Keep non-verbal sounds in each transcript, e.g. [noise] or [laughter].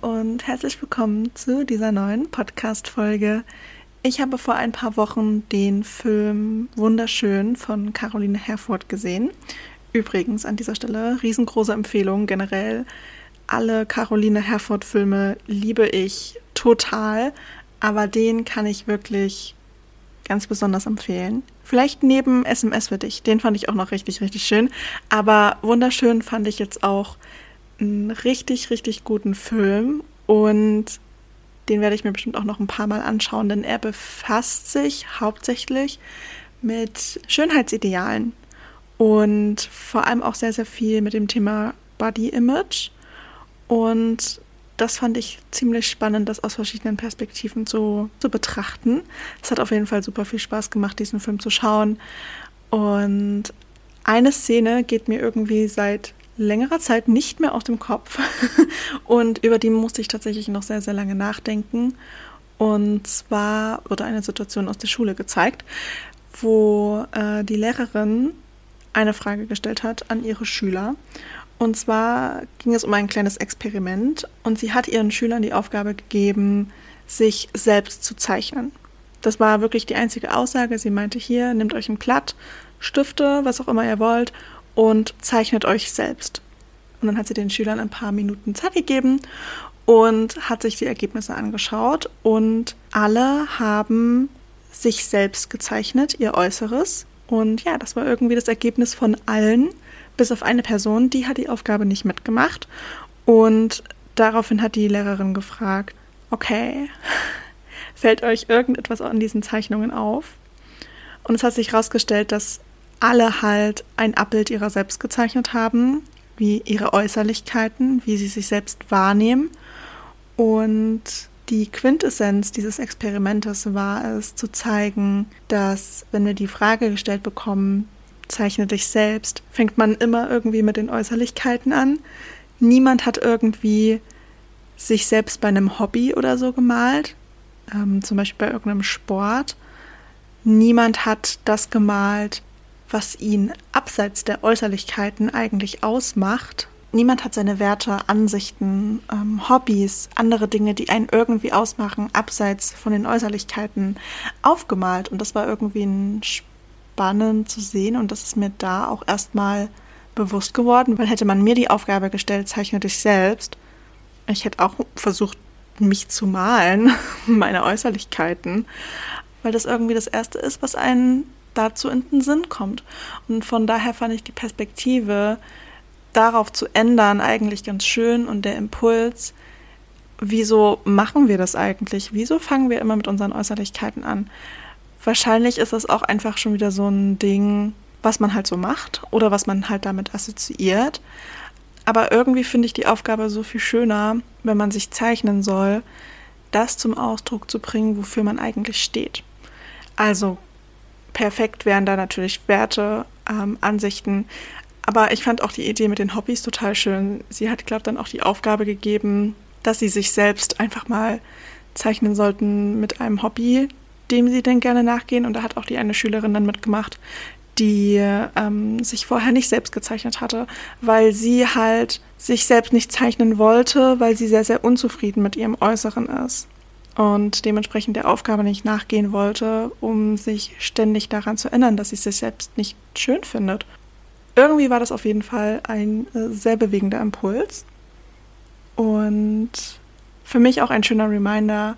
und herzlich willkommen zu dieser neuen Podcast-Folge. Ich habe vor ein paar Wochen den Film Wunderschön von Caroline Herford gesehen. Übrigens an dieser Stelle riesengroße Empfehlung generell. Alle Caroline Herford-Filme liebe ich total, aber den kann ich wirklich ganz besonders empfehlen. Vielleicht neben SMS für dich, den fand ich auch noch richtig, richtig schön. Aber wunderschön fand ich jetzt auch einen richtig, richtig guten Film und den werde ich mir bestimmt auch noch ein paar Mal anschauen, denn er befasst sich hauptsächlich mit Schönheitsidealen und vor allem auch sehr, sehr viel mit dem Thema Body Image. Und das fand ich ziemlich spannend, das aus verschiedenen Perspektiven zu, zu betrachten. Es hat auf jeden Fall super viel Spaß gemacht, diesen Film zu schauen. Und eine Szene geht mir irgendwie seit längerer Zeit nicht mehr aus dem Kopf [laughs] und über die musste ich tatsächlich noch sehr, sehr lange nachdenken. Und zwar wurde eine Situation aus der Schule gezeigt, wo äh, die Lehrerin eine Frage gestellt hat an ihre Schüler. Und zwar ging es um ein kleines Experiment und sie hat ihren Schülern die Aufgabe gegeben, sich selbst zu zeichnen. Das war wirklich die einzige Aussage. Sie meinte hier, nehmt euch ein Blatt, Stifte, was auch immer ihr wollt und zeichnet euch selbst. Und dann hat sie den Schülern ein paar Minuten Zeit gegeben und hat sich die Ergebnisse angeschaut und alle haben sich selbst gezeichnet, ihr Äußeres. Und ja, das war irgendwie das Ergebnis von allen, bis auf eine Person, die hat die Aufgabe nicht mitgemacht. Und daraufhin hat die Lehrerin gefragt, okay, [laughs] fällt euch irgendetwas an diesen Zeichnungen auf? Und es hat sich herausgestellt, dass alle halt ein Abbild ihrer selbst gezeichnet haben, wie ihre Äußerlichkeiten, wie sie sich selbst wahrnehmen. Und die Quintessenz dieses Experimentes war es, zu zeigen, dass wenn wir die Frage gestellt bekommen, zeichne dich selbst, fängt man immer irgendwie mit den Äußerlichkeiten an. Niemand hat irgendwie sich selbst bei einem Hobby oder so gemalt, ähm, zum Beispiel bei irgendeinem Sport. Niemand hat das gemalt, was ihn abseits der Äußerlichkeiten eigentlich ausmacht. Niemand hat seine Werte, Ansichten, ähm, Hobbys, andere Dinge, die einen irgendwie ausmachen, abseits von den Äußerlichkeiten aufgemalt. Und das war irgendwie spannend zu sehen und das ist mir da auch erstmal bewusst geworden, weil hätte man mir die Aufgabe gestellt, zeichne dich selbst, ich hätte auch versucht, mich zu malen, [laughs] meine Äußerlichkeiten, weil das irgendwie das Erste ist, was einen dazu in den Sinn kommt. Und von daher fand ich die Perspektive darauf zu ändern eigentlich ganz schön und der Impuls, wieso machen wir das eigentlich? Wieso fangen wir immer mit unseren Äußerlichkeiten an? Wahrscheinlich ist das auch einfach schon wieder so ein Ding, was man halt so macht oder was man halt damit assoziiert. Aber irgendwie finde ich die Aufgabe so viel schöner, wenn man sich zeichnen soll, das zum Ausdruck zu bringen, wofür man eigentlich steht. Also perfekt wären da natürlich Werte, ähm, Ansichten. Aber ich fand auch die Idee mit den Hobbys total schön. Sie hat, glaube ich, dann auch die Aufgabe gegeben, dass sie sich selbst einfach mal zeichnen sollten mit einem Hobby, dem sie denn gerne nachgehen. Und da hat auch die eine Schülerin dann mitgemacht, die ähm, sich vorher nicht selbst gezeichnet hatte, weil sie halt sich selbst nicht zeichnen wollte, weil sie sehr, sehr unzufrieden mit ihrem Äußeren ist und dementsprechend der Aufgabe nicht nachgehen wollte, um sich ständig daran zu erinnern, dass sie sich selbst nicht schön findet. Irgendwie war das auf jeden Fall ein äh, sehr bewegender Impuls und für mich auch ein schöner Reminder,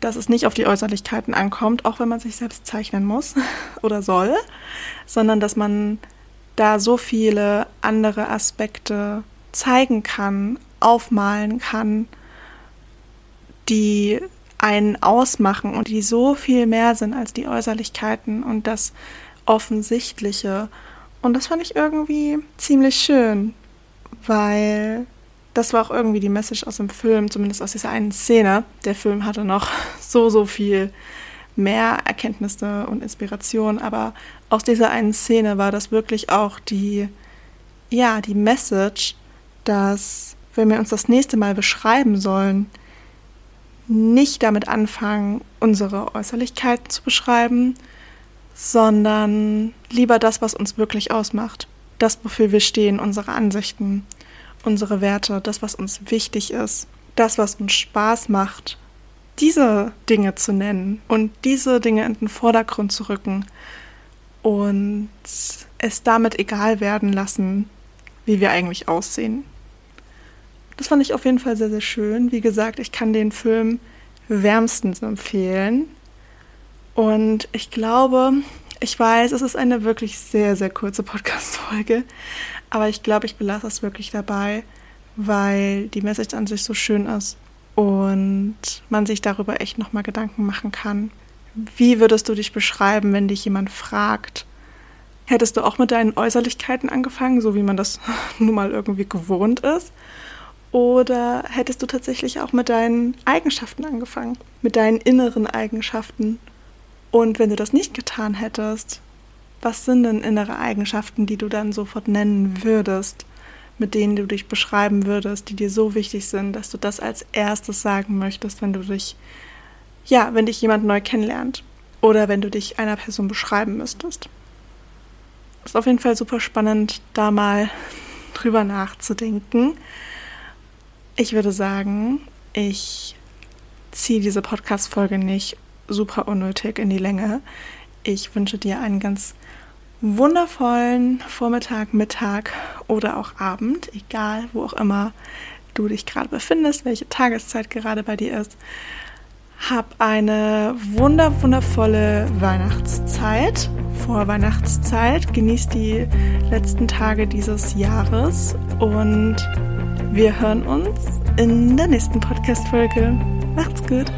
dass es nicht auf die Äußerlichkeiten ankommt, auch wenn man sich selbst zeichnen muss [laughs] oder soll, sondern dass man da so viele andere Aspekte zeigen kann, aufmalen kann, die einen ausmachen und die so viel mehr sind als die Äußerlichkeiten und das Offensichtliche. Und das fand ich irgendwie ziemlich schön, weil das war auch irgendwie die Message aus dem Film, zumindest aus dieser einen Szene. Der Film hatte noch [laughs] so, so viel mehr Erkenntnisse und Inspiration, aber aus dieser einen Szene war das wirklich auch die, ja, die Message, dass wenn wir uns das nächste Mal beschreiben sollen, nicht damit anfangen, unsere Äußerlichkeiten zu beschreiben, sondern lieber das, was uns wirklich ausmacht. Das, wofür wir stehen, unsere Ansichten, unsere Werte, das, was uns wichtig ist, das, was uns Spaß macht, diese Dinge zu nennen und diese Dinge in den Vordergrund zu rücken und es damit egal werden lassen, wie wir eigentlich aussehen. Das fand ich auf jeden Fall sehr, sehr schön. Wie gesagt, ich kann den Film wärmstens empfehlen. Und ich glaube, ich weiß, es ist eine wirklich sehr, sehr kurze Podcast-Folge. Aber ich glaube, ich belasse es wirklich dabei, weil die Message an sich so schön ist und man sich darüber echt nochmal Gedanken machen kann. Wie würdest du dich beschreiben, wenn dich jemand fragt? Hättest du auch mit deinen Äußerlichkeiten angefangen, so wie man das [laughs] nun mal irgendwie gewohnt ist? Oder hättest du tatsächlich auch mit deinen Eigenschaften angefangen, mit deinen inneren Eigenschaften? Und wenn du das nicht getan hättest, was sind denn innere Eigenschaften, die du dann sofort nennen würdest? mit denen du dich beschreiben würdest, die dir so wichtig sind, dass du das als erstes sagen möchtest, wenn du dich, ja, wenn dich jemand neu kennenlernt oder wenn du dich einer Person beschreiben müsstest. Ist auf jeden Fall super spannend, da mal [laughs] drüber nachzudenken. Ich würde sagen, ich ziehe diese Podcast-Folge nicht super unnötig in die Länge. Ich wünsche dir einen ganz wundervollen Vormittag, Mittag oder auch Abend, egal wo auch immer du dich gerade befindest, welche Tageszeit gerade bei dir ist. Hab eine wunder wundervolle Weihnachtszeit, vor Weihnachtszeit. Genieß die letzten Tage dieses Jahres und wir hören uns in der nächsten Podcast-Folge. Macht's gut!